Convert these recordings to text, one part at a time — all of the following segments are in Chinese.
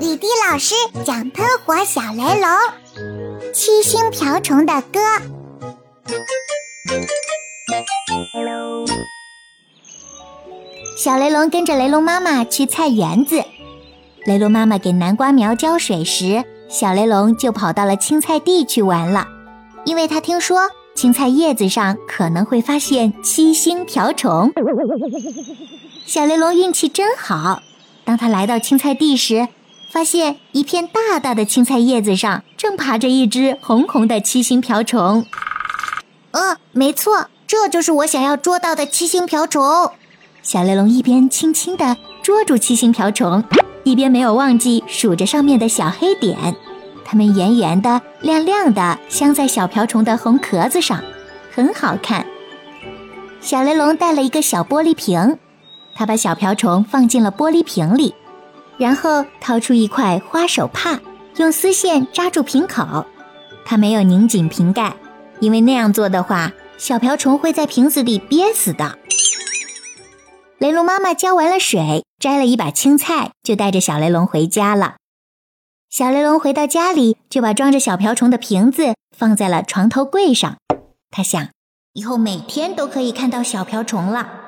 李迪老师讲喷火小雷龙，七星瓢虫的歌。小雷龙跟着雷龙妈妈去菜园子，雷龙妈妈给南瓜苗浇水时，小雷龙就跑到了青菜地去玩了，因为他听说青菜叶子上可能会发现七星瓢虫。小雷龙运气真好，当他来到青菜地时，发现一片大大的青菜叶子上正爬着一只红红的七星瓢虫。嗯，没错，这就是我想要捉到的七星瓢虫。小雷龙一边轻轻地捉住七星瓢虫，一边没有忘记数着上面的小黑点。它们圆圆的、亮亮的，镶在小瓢虫的红壳子上，很好看。小雷龙带了一个小玻璃瓶。他把小瓢虫放进了玻璃瓶里，然后掏出一块花手帕，用丝线扎住瓶口。他没有拧紧瓶盖，因为那样做的话，小瓢虫会在瓶子里憋死的。雷龙妈妈浇完了水，摘了一把青菜，就带着小雷龙回家了。小雷龙回到家里，就把装着小瓢虫的瓶子放在了床头柜上。他想，以后每天都可以看到小瓢虫了。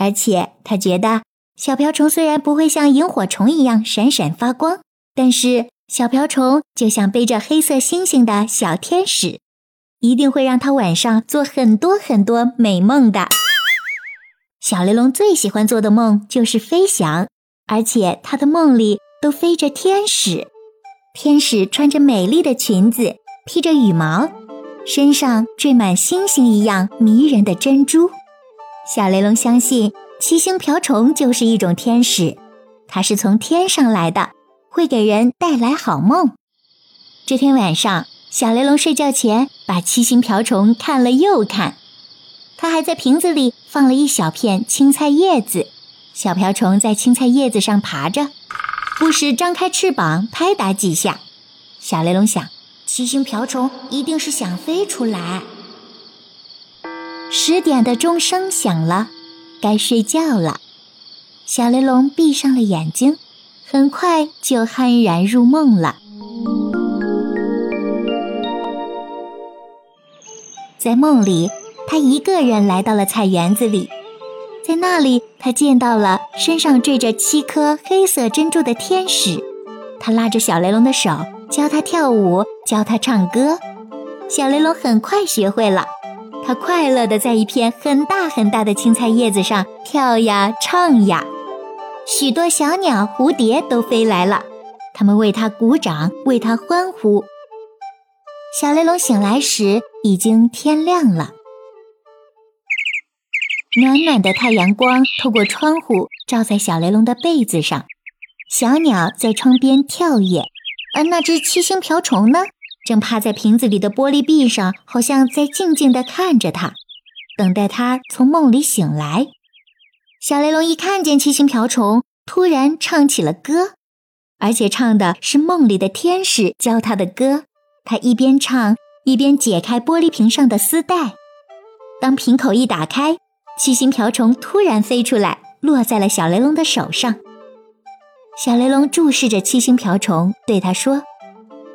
而且他觉得，小瓢虫虽然不会像萤火虫一样闪闪发光，但是小瓢虫就像背着黑色星星的小天使，一定会让他晚上做很多很多美梦的。小雷龙最喜欢做的梦就是飞翔，而且他的梦里都飞着天使。天使穿着美丽的裙子，披着羽毛，身上缀满星星一样迷人的珍珠。小雷龙相信七星瓢虫就是一种天使，它是从天上来的，会给人带来好梦。这天晚上，小雷龙睡觉前把七星瓢虫看了又看，他还在瓶子里放了一小片青菜叶子，小瓢虫在青菜叶子上爬着，不时张开翅膀拍打几下。小雷龙想，七星瓢虫一定是想飞出来。十点的钟声响了，该睡觉了。小雷龙闭上了眼睛，很快就酣然入梦了。在梦里，他一个人来到了菜园子里，在那里，他见到了身上缀着七颗黑色珍珠的天使。他拉着小雷龙的手，教他跳舞，教他唱歌。小雷龙很快学会了。他快乐地在一片很大很大的青菜叶子上跳呀唱呀，许多小鸟、蝴蝶都飞来了，它们为他鼓掌，为他欢呼。小雷龙醒来时已经天亮了，暖暖的太阳光透过窗户照在小雷龙的被子上，小鸟在窗边跳跃，而那只七星瓢虫呢？正趴在瓶子里的玻璃壁上，好像在静静地看着他，等待他从梦里醒来。小雷龙一看见七星瓢虫，突然唱起了歌，而且唱的是梦里的天使教他的歌。他一边唱，一边解开玻璃瓶上的丝带。当瓶口一打开，七星瓢虫突然飞出来，落在了小雷龙的手上。小雷龙注视着七星瓢虫，对他说。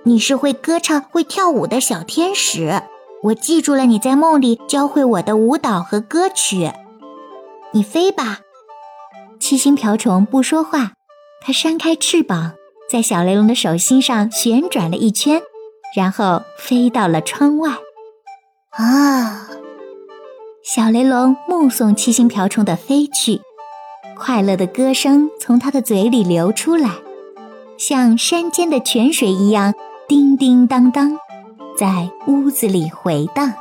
你是会歌唱、会跳舞的小天使，我记住了你在梦里教会我的舞蹈和歌曲。你飞吧，七星瓢虫不说话，它扇开翅膀，在小雷龙的手心上旋转了一圈，然后飞到了窗外。啊！小雷龙目送七星瓢虫的飞去，快乐的歌声从它的嘴里流出来，像山间的泉水一样。叮叮当当，在屋子里回荡。